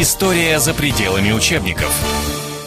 История за пределами учебников.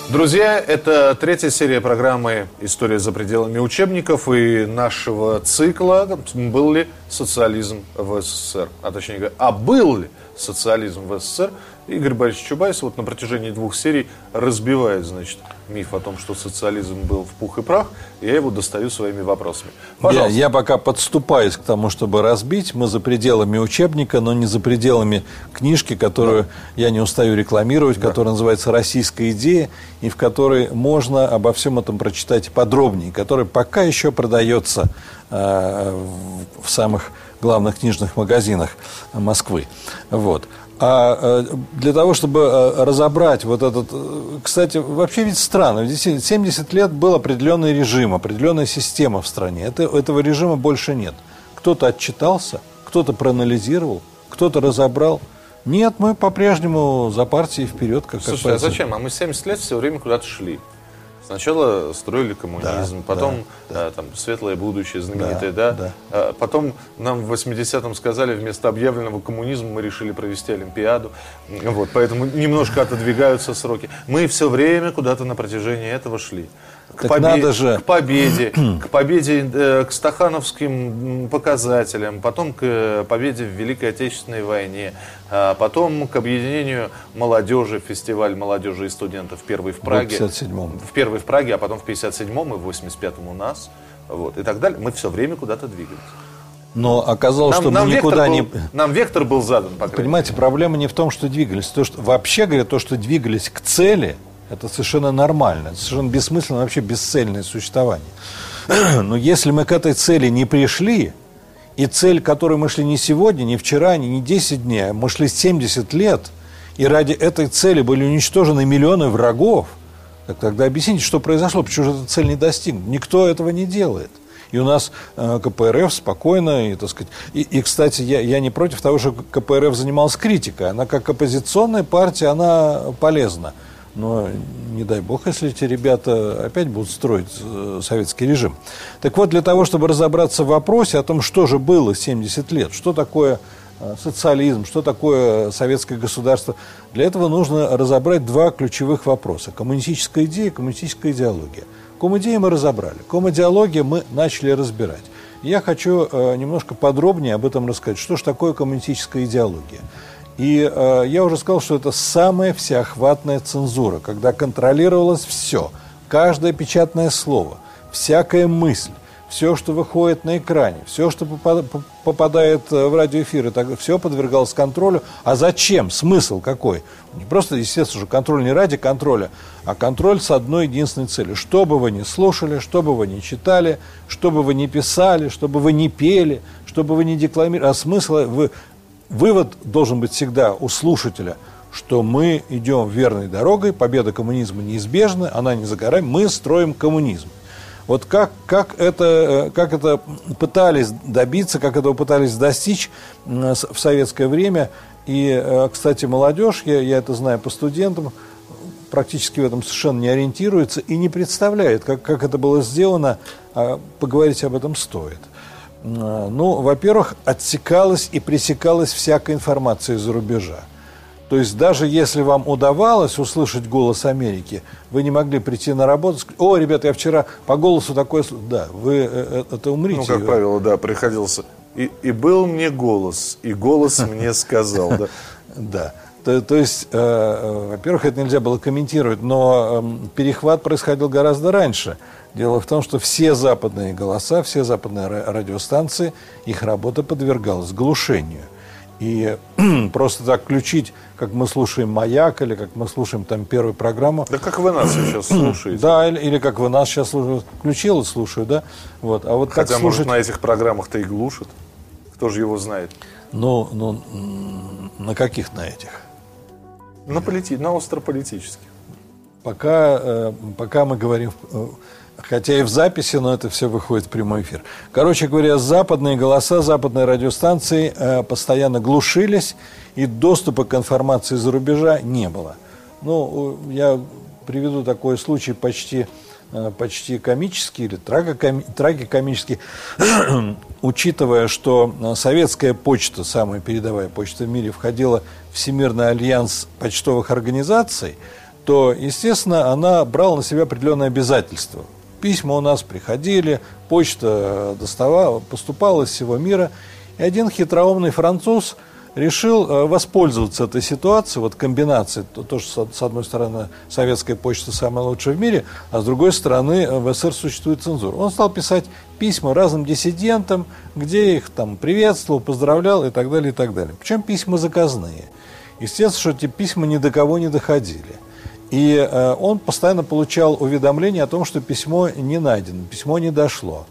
Друзья, это третья серия программы «История за пределами учебников» и нашего цикла «Был ли социализм в СССР?» А точнее а был ли социализм в СССР? Игорь Борисович Чубайс вот на протяжении двух серий разбивает, значит, миф о том, что социализм был в пух и прах, и я его достаю своими вопросами. Я, я пока подступаюсь к тому, чтобы разбить. Мы за пределами учебника, но не за пределами книжки, которую да. я не устаю рекламировать, да. которая называется «Российская идея», и в которой можно обо всем этом прочитать подробнее, которая пока еще продается э, в самых главных книжных магазинах Москвы. Вот. А э, для того, чтобы э, разобрать вот этот... Э, кстати, вообще ведь странно. 70 лет был определенный режим, определенная система в стране. Это, этого режима больше нет. Кто-то отчитался, кто-то проанализировал, кто-то разобрал. Нет, мы по-прежнему за партией вперед. Как, Слушай, а зачем? А мы 70 лет все время куда-то шли. Сначала строили коммунизм, да, потом да, да. там светлое будущее знаменитое, да, да? да. А потом нам в 80-м сказали, вместо объявленного коммунизма мы решили провести Олимпиаду. Вот, поэтому немножко отодвигаются сроки. Мы все время куда-то на протяжении этого шли к, побе- надо же... к победе, к победе, э, к стахановским показателям, потом к э, победе в Великой Отечественной войне, а потом к объединению молодежи, фестиваль молодежи и студентов первый в Праге. В 57-м. В первый в Праге, а потом в 57-м и в 85-м у нас. Вот, и так далее. Мы все время куда-то двигались. Но оказалось, нам, что нам мы никуда был, не... Нам вектор был задан, по Понимаете, проблема не в том, что двигались. То, что, вообще говоря, то, что двигались к цели – это совершенно нормально, совершенно бессмысленно, вообще бесцельное существование. Но если мы к этой цели не пришли, и цель, к которой мы шли не сегодня, не вчера, не 10 дней, а мы шли 70 лет, и ради этой цели были уничтожены миллионы врагов, так тогда объясните, что произошло, почему же эта цель не достигнута. Никто этого не делает. И у нас э, КПРФ спокойно, и, так сказать, и, и кстати, я, я не против того, что КПРФ занималась критикой. Она как оппозиционная партия, она полезна. Но не дай бог, если эти ребята опять будут строить э, советский режим. Так вот, для того, чтобы разобраться в вопросе о том, что же было 70 лет, что такое э, социализм, что такое советское государство, для этого нужно разобрать два ключевых вопроса. Коммунистическая идея коммунистическая идеология. Комидеи мы разобрали, комидеологию мы начали разбирать. Я хочу э, немножко подробнее об этом рассказать. Что же такое коммунистическая идеология? И э, я уже сказал, что это самая всеохватная цензура, когда контролировалось все, каждое печатное слово, всякая мысль, все, что выходит на экране, все, что попадает э, в радиоэфиры, так, все подвергалось контролю. А зачем? Смысл какой? Не просто, естественно, же контроль не ради контроля, а контроль с одной единственной целью. Что бы вы ни слушали, что бы вы ни читали, что бы вы ни писали, что бы вы ни пели, что бы вы ни декламировали, а смысл вы вывод должен быть всегда у слушателя, что мы идем верной дорогой, победа коммунизма неизбежна, она не за горами, мы строим коммунизм. Вот как, как, это, э, как это пытались добиться, как этого пытались достичь в советское время. И, э, кстати, молодежь, я, я это знаю по студентам, практически в этом совершенно не ориентируется и не представляет, как, как это было сделано, а поговорить об этом стоит. А, ну, во-первых, отсекалась и пресекалась всякая информация из-за рубежа. То есть даже если вам удавалось услышать голос Америки, вы не могли прийти на работу и сказать, о, ребята, я вчера по голосу такое... Да, вы э, э, это умрите. Ну, как правило, да, приходился. И, и был мне голос, и голос мне сказал, да. Да. То, то есть, э, во-первых, это нельзя было комментировать, но э, перехват происходил гораздо раньше. Дело в том, что все западные голоса, все западные радиостанции, их работа подвергалась глушению. И просто так включить, как мы слушаем «Маяк» или как мы слушаем там первую программу. Да как вы нас сейчас слушаете. Да, или, или как вы нас сейчас слушаете. Включил и слушаю, да? Вот. А вот Хотя, слушать... может, на этих программах-то и глушат. Кто же его знает? Ну, ну, на каких на этих? На, полити... на острополитических. Пока, э, пока мы говорим э, Хотя и в записи, но это все выходит в прямой эфир. Короче говоря, западные голоса, западные радиостанции э, постоянно глушились, и доступа к информации из-за рубежа не было. Ну, я приведу такой случай почти э, почти комический или трагикомический, учитывая, что э, советская почта, самая передовая почта в мире, входила в Всемирный альянс почтовых организаций, то, естественно, она брала на себя определенные обязательства. Письма у нас приходили, почта доставала, поступала из всего мира. И один хитроумный француз – решил э, воспользоваться этой ситуацией, вот комбинацией, то, то что с одной стороны советская почта самая лучшая в мире, а с другой стороны э, в СССР существует цензура. Он стал писать письма разным диссидентам, где их там приветствовал, поздравлял и так далее, и так далее. Причем письма заказные. Естественно, что эти письма ни до кого не доходили. И э, он постоянно получал уведомления о том, что письмо не найдено, письмо не дошло.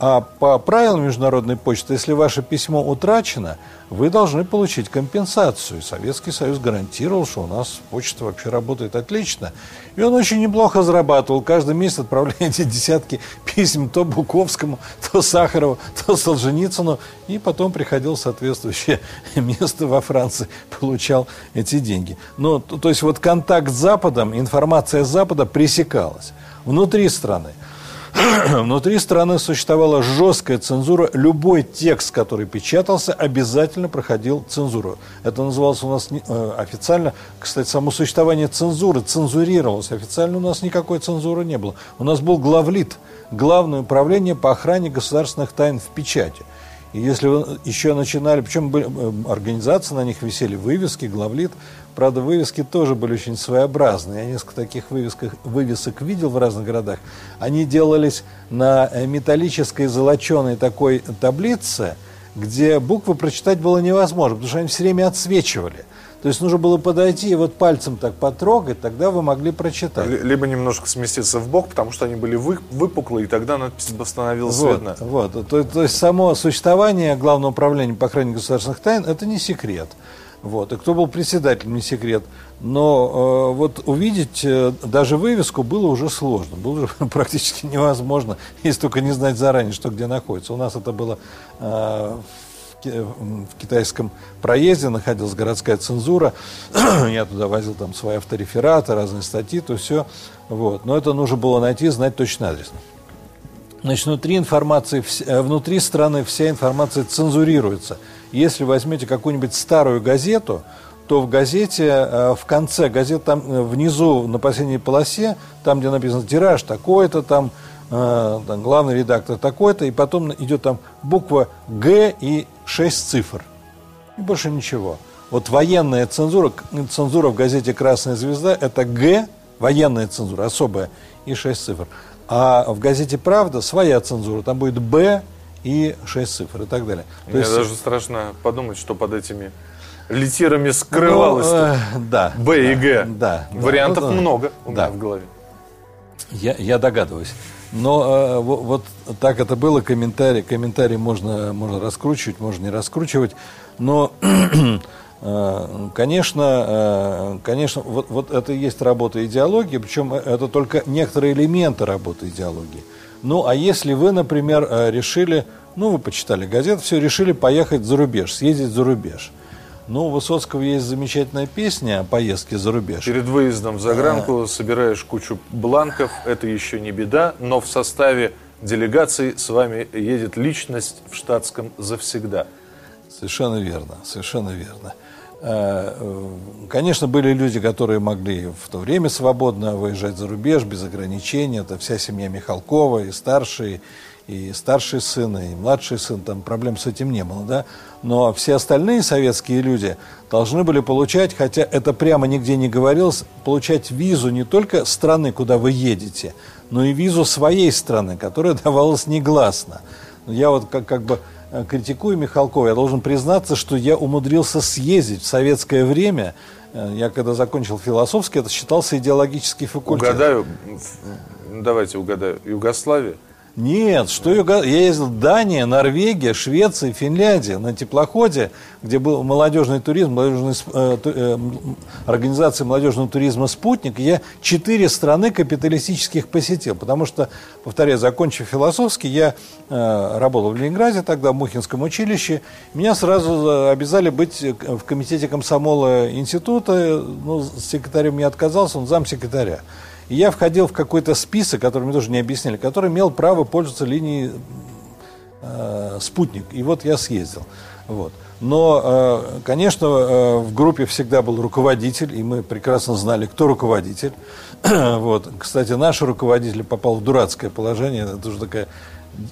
А по правилам международной почты, если ваше письмо утрачено, вы должны получить компенсацию. Советский Союз гарантировал, что у нас почта вообще работает отлично. И он очень неплохо зарабатывал. Каждый месяц отправляя эти десятки писем то Буковскому, то Сахарову, то Солженицыну. И потом приходил в соответствующее место во Франции, получал эти деньги. Но, то есть вот контакт с Западом, информация с Запада пресекалась внутри страны. Внутри страны существовала жесткая цензура. Любой текст, который печатался, обязательно проходил цензуру. Это называлось у нас э, официально, кстати, само существование цензуры цензурировалось. Официально у нас никакой цензуры не было. У нас был главлит, главное управление по охране государственных тайн в печати. И если вы еще начинали, причем были, э, организации на них висели, вывески, главлит, правда, вывески тоже были очень своеобразные. Я несколько таких вывесках, вывесок видел в разных городах. Они делались на э, металлической золоченой такой таблице, где буквы прочитать было невозможно, потому что они все время отсвечивали. То есть нужно было подойти и вот пальцем так потрогать, тогда вы могли прочитать. Либо немножко сместиться в бок, потому что они были вы, выпуклые, и тогда надпись становилась вот, видно. Вот, то, то есть само существование Главного управления по охране государственных тайн – это не секрет. Вот. И кто был председателем, не секрет. Но э, вот увидеть э, даже вывеску было уже сложно. Было уже практически невозможно, если только не знать заранее, что где находится. У нас это было э, в китайском проезде находилась городская цензура. Я туда возил там свои авторефераты, разные статьи, то все. Вот. Но это нужно было найти, знать точно адрес. Значит, внутри информации, э, внутри страны вся информация цензурируется. Если возьмете какую-нибудь старую газету, то в газете, э, в конце газеты, там э, внизу на последней полосе, там, где написано тираж такой-то, там, там главный редактор такой-то, и потом идет там буква Г и 6 цифр. И больше ничего. Вот военная цензура, цензура в газете «Красная звезда» – это Г, военная цензура, особая, и 6 цифр. А в газете «Правда» своя цензура, там будет «Б» и 6 цифр и так далее. То Мне есть... даже страшно подумать, что под этими литерами скрывалось. Ну, э, да. Б да, и Г. Да. Вариантов да, много у да. меня в голове. Я, я догадываюсь. Но э, вот, вот так это было, комментарий, комментарий можно, можно раскручивать, можно не раскручивать. Но, э, конечно, э, конечно вот, вот это и есть работа идеологии, причем это только некоторые элементы работы идеологии. Ну, а если вы, например, э, решили, ну, вы почитали газету, все, решили поехать за рубеж, съездить за рубеж – ну, у Высоцкого есть замечательная песня о поездке за рубеж. Перед выездом в загранку а... собираешь кучу бланков, это еще не беда, но в составе делегации с вами едет личность в штатском завсегда. Совершенно верно, совершенно верно. А, э, конечно, были люди, которые могли в то время свободно выезжать за рубеж, без ограничений. Это вся семья Михалкова, и старшие, и старший сын, и младший сын, там проблем с этим не было, да. Но все остальные советские люди должны были получать, хотя это прямо нигде не говорилось, получать визу не только страны, куда вы едете, но и визу своей страны, которая давалась негласно. Я вот как, как бы э, критикую Михалкова, я должен признаться, что я умудрился съездить в советское время, э, я когда закончил философский, это считался идеологический факультет. Угадаю, давайте угадаю, Югославия? Нет, что я, я ездил в Дания, Норвегия, Швеция, Финляндия на теплоходе, где был молодежный туризм, молодежный, э, э, организация молодежного туризма «Спутник». Я четыре страны капиталистических посетил, потому что, повторяю, закончив философский, я э, работал в Ленинграде тогда, в Мухинском училище. Меня сразу обязали быть в комитете комсомола института. Ну, секретарем не отказался, он замсекретаря. И я входил в какой-то список, который мне тоже не объясняли, который имел право пользоваться линией э, спутник. И вот я съездил. Вот. Но, э, конечно, э, в группе всегда был руководитель, и мы прекрасно знали, кто руководитель. вот. Кстати, наш руководитель попал в дурацкое положение. Это уже такая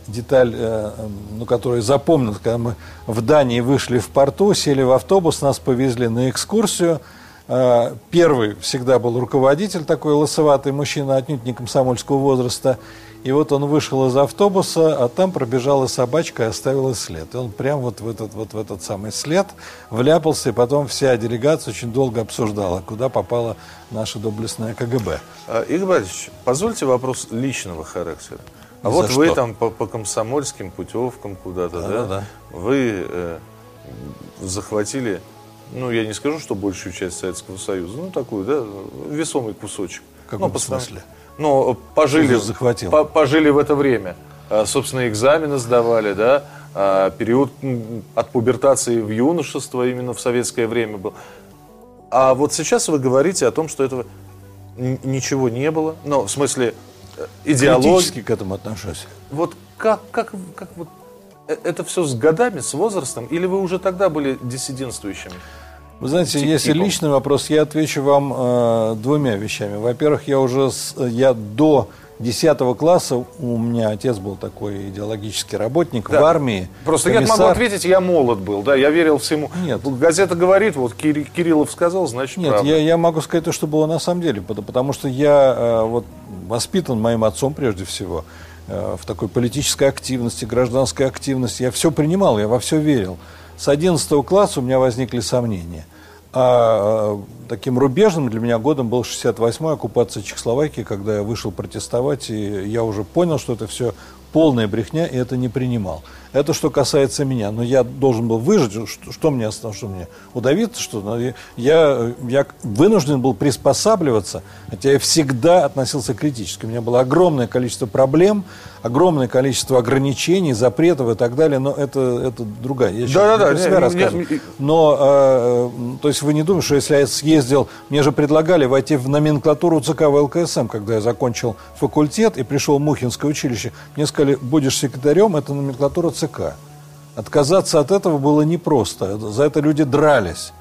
деталь, э, ну, которую запомнил, когда мы в Дании вышли в порту, сели в автобус, нас повезли на экскурсию. Первый всегда был руководитель, такой лысоватый мужчина, отнюдь не комсомольского возраста. И вот он вышел из автобуса, а там пробежала собачка и оставила след. И он прям вот в этот, вот в этот самый след вляпался, и потом вся делегация очень долго обсуждала, куда попала наша доблестная КГБ. А, Игорь Борисович, позвольте вопрос личного характера. А вот вы там по, по комсомольским путевкам куда-то, да? да? да. Вы э, захватили, ну, я не скажу, что большую часть Советского Союза, ну, такую, да, весомый кусочек. В каком ну, смысле? ну, пожили, захватил. По, пожили в это время. А, собственно, экзамены сдавали, да, а, период от пубертации в юношество именно в советское время был. А вот сейчас вы говорите о том, что этого ничего не было. Ну, в смысле, э, идеологии. Критически к этому отношусь. Вот как, как, как вот это все с годами, с возрастом, или вы уже тогда были диссидентствующими? Вы знаете, если личный вопрос, я отвечу вам э, двумя вещами. Во-первых, я уже с, я до 10 класса, у меня отец был такой идеологический работник да. в армии. Просто комиссар... я могу ответить, я молод был, да, я верил всему. Нет. Газета говорит, вот Кириллов сказал, значит Нет, правда. Я, я могу сказать то, что было на самом деле, потому что я э, вот, воспитан моим отцом прежде всего э, в такой политической активности, гражданской активности. Я все принимал, я во все верил. С 11 класса у меня возникли сомнения. А, а таким рубежным для меня годом был 68-й оккупация Чехословакии, когда я вышел протестовать, и я уже понял, что это все полная брехня, и это не принимал. Это что касается меня. Но я должен был выжить. Что, что мне осталось? Что мне? Удавиться? Что? Ну, я, я вынужден был приспосабливаться, хотя я всегда относился критически. У меня было огромное количество проблем, огромное количество ограничений, запретов и так далее, но это, это другая. Я да, да, да, себя рассказываю. Но, э, то есть вы не думаете, что если я съездил, мне же предлагали войти в номенклатуру ЦК ВЛКСМ, когда я закончил факультет и пришел в Мухинское училище. Мне сказали, будешь секретарем, это номенклатура ЦК. Отказаться от этого было непросто. За это люди дрались.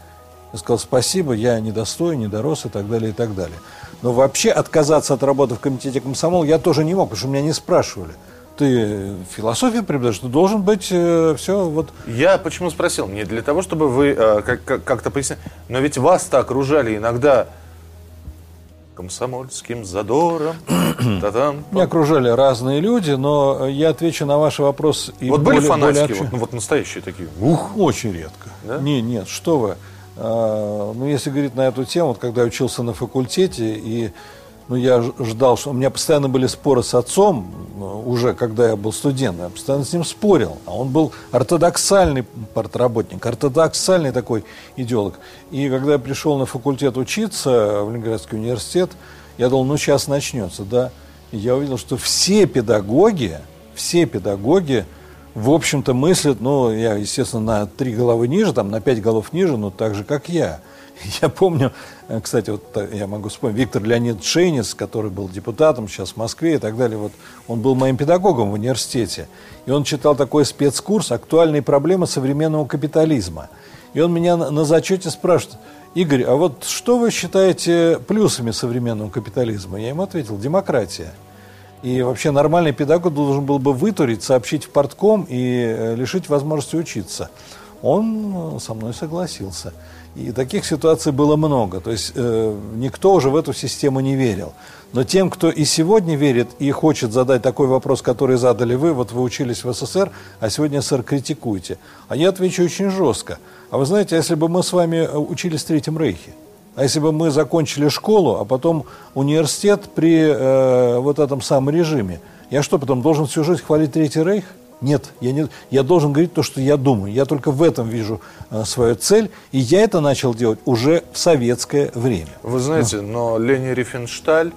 Я сказал, спасибо, я недостоин, недорос и так далее, и так далее. Но вообще отказаться от работы в комитете комсомол я тоже не мог, потому что меня не спрашивали. Ты философию преподаешь, ты должен быть э, все вот... Я почему спросил? Не для того, чтобы вы э, как- как- как-то пояснили. Но ведь вас-то окружали иногда комсомольским задором. Меня окружали разные люди, но я отвечу на ваш вопрос. И вот более, были фанатики, более... вот, ну, вот настоящие такие? Ух, очень редко. Да? Не, нет, что вы. А, ну, если говорить на эту тему, вот когда я учился на факультете, и ну, я ждал, что у меня постоянно были споры с отцом, ну, уже когда я был студентом, я постоянно с ним спорил. А он был ортодоксальный партработник, ортодоксальный такой идеолог. И когда я пришел на факультет учиться в Ленинградский университет, я думал, ну сейчас начнется, да. И я увидел, что все педагоги, все педагоги, в общем-то, мыслят, ну, я, естественно, на три головы ниже, там, на пять голов ниже, но так же, как я. Я помню, э, кстати, вот я могу вспомнить, Виктор Леонид Шейнец, который был депутатом сейчас в Москве и так далее, вот он был моим педагогом в университете. И он читал такой спецкурс «Актуальные проблемы современного капитализма». И он меня на зачете спрашивает, Игорь, а вот что вы считаете плюсами современного капитализма? Я ему ответил, демократия. И вообще нормальный педагог должен был бы вытурить, сообщить в портком и э, лишить возможности учиться. Он э, со мной согласился. И таких ситуаций было много. То есть э, никто уже в эту систему не верил. Но тем, кто и сегодня верит и хочет задать такой вопрос, который задали вы, вот вы учились в СССР, а сегодня СССР критикуете. А я отвечу очень жестко. А вы знаете, если бы мы с вами э, учились в Третьем Рейхе, а если бы мы закончили школу, а потом университет при э, вот этом самом режиме, я что, потом должен всю жизнь хвалить Третий Рейх? Нет, я, не, я должен говорить то, что я думаю. Я только в этом вижу э, свою цель, и я это начал делать уже в советское время. Вы знаете, но, но Лени Рифеншталь,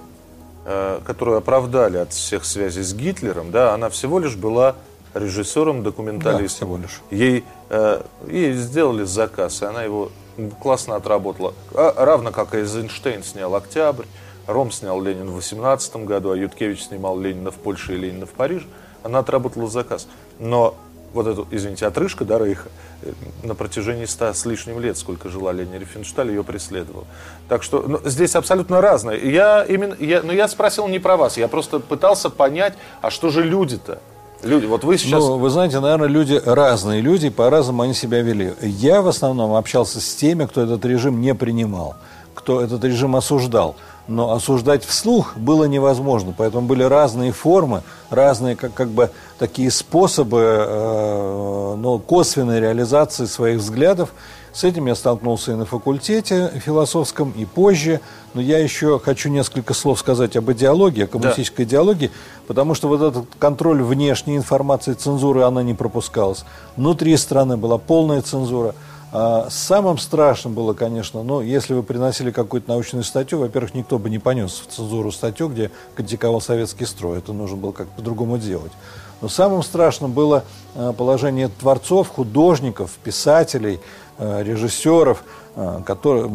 э, которую оправдали от всех связей с Гитлером, да, она всего лишь была режиссером, документалистом. Да, всего лишь. Ей, э, ей сделали заказ, и она его классно отработала. А, равно как и Эйзенштейн снял «Октябрь», Ром снял Ленин в 18 году, а Юткевич снимал Ленина в Польше и Ленина в Париже. Она отработала заказ. Но вот эту, извините, отрыжка да, Рейха э, на протяжении ста с лишним лет, сколько жила Лени Рифеншталь, ее преследовал. Так что ну, здесь абсолютно разное. Я именно, я, но ну, я спросил не про вас, я просто пытался понять, а что же люди-то? Люди, вот вы сейчас... Ну, вы знаете, наверное, люди разные люди, по-разному они себя вели. Я в основном общался с теми, кто этот режим не принимал, кто этот режим осуждал но осуждать вслух было невозможно. Поэтому были разные формы, разные как, как бы такие способы э, ну, косвенной реализации своих взглядов. С этим я столкнулся и на факультете философском, и позже. Но я еще хочу несколько слов сказать об идеологии, о коммунистической да. идеологии, потому что вот этот контроль внешней информации, цензуры, она не пропускалась. Внутри страны была полная цензура – самым страшным было, конечно, ну, если вы приносили какую-то научную статью, во-первых, никто бы не понес в цензуру статью, где критиковал советский строй. Это нужно было как-то по-другому делать. Но самым страшным было а, положение творцов, художников, писателей, а, режиссеров, которые,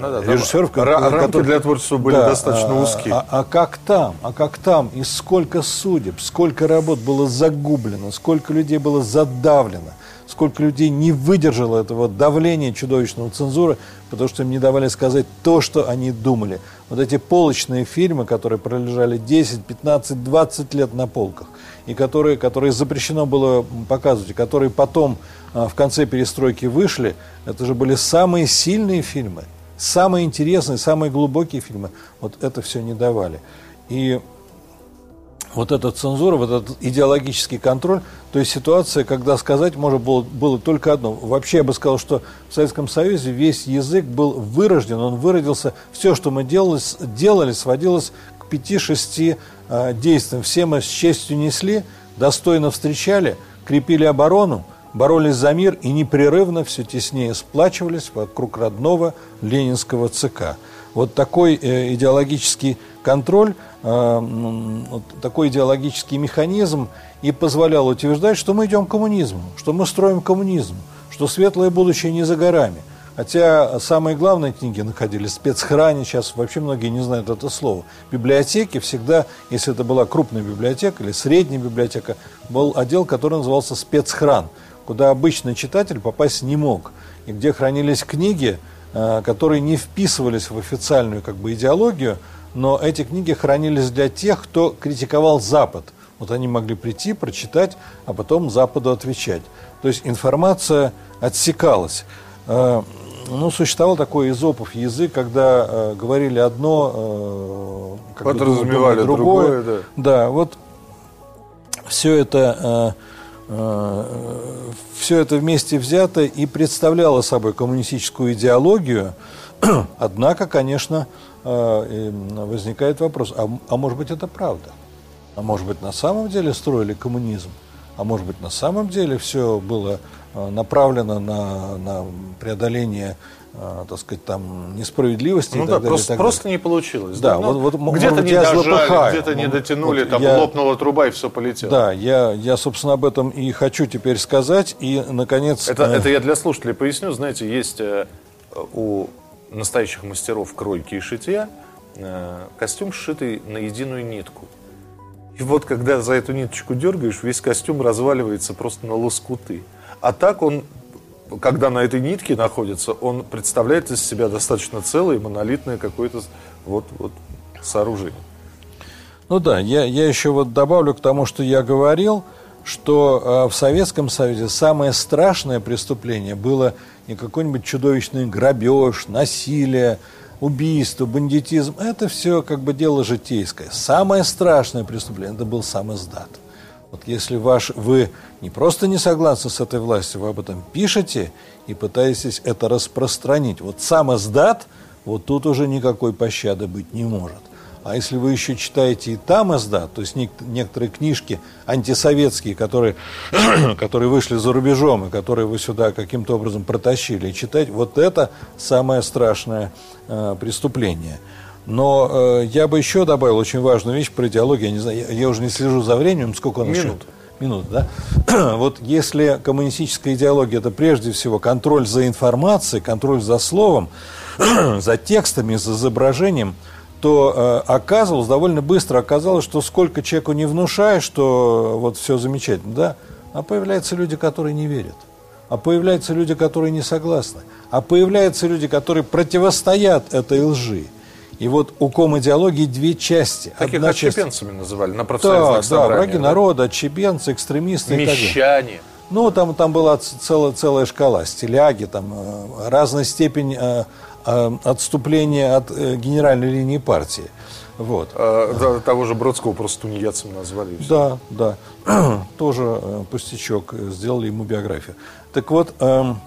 ну, да, режиссеров, рамки которые, для творчества были да, достаточно а, узкие. А, а как там? А как там? И сколько судеб, сколько работ было загублено, сколько людей было задавлено сколько людей не выдержало этого давления чудовищного цензуры, потому что им не давали сказать то, что они думали. Вот эти полочные фильмы, которые пролежали 10, 15, 20 лет на полках, и которые, которые запрещено было показывать, и которые потом а, в конце перестройки вышли, это же были самые сильные фильмы, самые интересные, самые глубокие фильмы. Вот это все не давали. И вот эта цензура, вот этот идеологический контроль, то есть ситуация, когда сказать можно было, было только одно. Вообще я бы сказал, что в Советском Союзе весь язык был вырожден, он выродился, все, что мы делали, делали сводилось к пяти-шести э, действиям. Все мы с честью несли, достойно встречали, крепили оборону, боролись за мир и непрерывно все теснее сплачивались вокруг родного ленинского ЦК. Вот такой э, идеологический контроль, э, такой идеологический механизм и позволял утверждать, что мы идем к коммунизму, что мы строим коммунизм, что светлое будущее не за горами. Хотя самые главные книги находились в спецхране, сейчас вообще многие не знают это слово. Библиотеки всегда, если это была крупная библиотека или средняя библиотека, был отдел, который назывался спецхран, куда обычный читатель попасть не мог. И где хранились книги, э, которые не вписывались в официальную как бы, идеологию, но эти книги хранились для тех, кто критиковал Запад. Вот они могли прийти, прочитать, а потом Западу отвечать. То есть информация отсекалась. Э, ну, существовал такой изопов язык, когда э, говорили одно, э, как Подразумевали другое. другое да. да, вот все это, э, все это вместе взято и представляло собой коммунистическую идеологию. Однако, конечно, э, возникает вопрос, а, а может быть это правда? А может быть на самом деле строили коммунизм? А может быть на самом деле все было э, направлено на, на преодоление э, так сказать, там несправедливости ну, и да, так далее. Просто, так просто не получилось. Да, да? вот, вот, где-то не дожали, где-то не дотянули, вот там я, лопнула труба и все полетело. Да, я, я, собственно, об этом и хочу теперь сказать. И, наконец... Это, э... это я для слушателей поясню. Знаете, есть э, у настоящих мастеров кройки и шитья э, костюм сшитый на единую нитку. И вот когда за эту ниточку дергаешь, весь костюм разваливается просто на лоскуты. А так он, когда на этой нитке находится, он представляет из себя достаточно целое, монолитное какое-то вот, вот сооружение. Ну да, я, я еще вот добавлю к тому, что я говорил, что э, в Советском Союзе самое страшное преступление было не какой-нибудь чудовищный грабеж, насилие, убийство, бандитизм. Это все как бы дело житейское. Самое страшное преступление – это был сам издат. Вот если ваш, вы не просто не согласны с этой властью, вы об этом пишете и пытаетесь это распространить. Вот сам издат, вот тут уже никакой пощады быть не может. А если вы еще читаете и там СДА, то есть некоторые книжки антисоветские, которые, которые вышли за рубежом и которые вы сюда каким-то образом протащили, читать, вот это самое страшное э, преступление. Но э, я бы еще добавил очень важную вещь про идеологию. Я, не знаю, я, я уже не слежу за временем, сколько нас Минут. Минут, да? вот если коммунистическая идеология это прежде всего контроль за информацией, контроль за словом, за текстами, за изображением – то э, оказывалось, довольно быстро оказалось, что сколько человеку не внушаешь, что вот все замечательно, да, а появляются люди, которые не верят. А появляются люди, которые не согласны. А появляются люди, которые противостоят этой лжи. И вот у ком-идеологии две части. Таких Одна отщепенцами часть... называли на профсоюзных да, Да, враги да? народа, отщепенцы, экстремисты Мещане. Ну, там, там была целая, целая шкала, стиляги, там э, разная степень э, э, отступления от генеральной линии партии. Вот. А, того же Бродского просто тунеядцем назвали. Да, да. Тоже пустячок. Сделали ему биографию. Так вот, эм,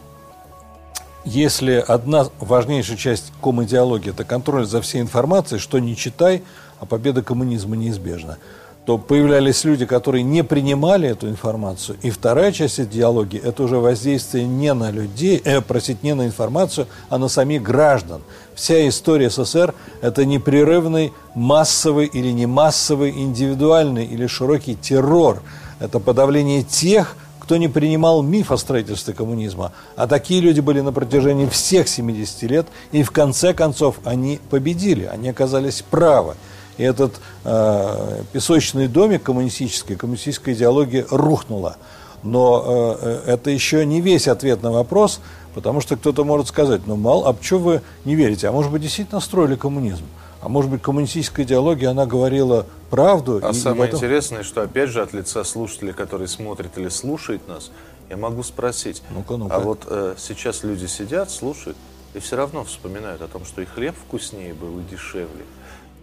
если одна важнейшая часть ком-идеологии – это контроль за всей информацией, что не читай, а победа коммунизма неизбежна, то появлялись люди, которые не принимали эту информацию. И вторая часть идеологии – это уже воздействие не на людей, э, простите, не на информацию, а на самих граждан. Вся история СССР – это непрерывный массовый или не массовый, индивидуальный или широкий террор. Это подавление тех, кто не принимал миф о строительстве коммунизма. А такие люди были на протяжении всех 70 лет, и в конце концов они победили, они оказались правы. И этот э, песочный домик коммунистический, коммунистическая идеология рухнула. Но э, э это еще не весь ответ на вопрос, потому что кто-то может сказать, ну, мало, а почему вы не верите? А может быть, действительно строили коммунизм? А может быть, коммунистическая идеология, она говорила правду. А самое этом... интересное, что опять же от лица слушателей, который смотрит или слушает нас, я могу спросить, ну-ка, ну-ка. а вот э, сейчас люди сидят, слушают, и все равно вспоминают о том, что и хлеб вкуснее был, и дешевле.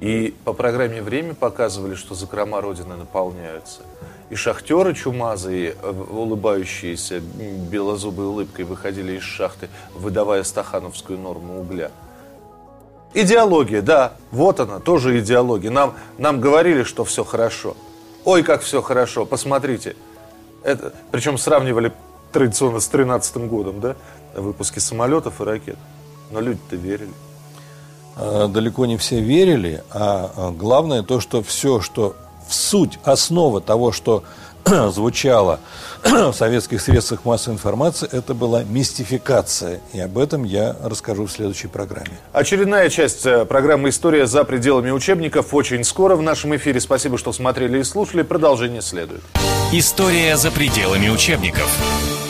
И по программе «Время» показывали, что закрома Родины наполняются. И шахтеры чумазые, э, улыбающиеся белозубой улыбкой, выходили из шахты, выдавая стахановскую норму угля. Идеология, да, вот она, тоже идеология. Нам, нам говорили, что все хорошо. Ой, как все хорошо, посмотрите. Это, причем сравнивали традиционно с 13 годом, да, выпуски самолетов и ракет. Но люди-то верили. А, далеко не все верили, а, а главное то, что все, что в суть, основа того, что звучало в советских средствах массовой информации, это была мистификация. И об этом я расскажу в следующей программе. Очередная часть э, программы «История за пределами учебников» очень скоро в нашем эфире. Спасибо, что смотрели и слушали. Продолжение следует. История за пределами учебников.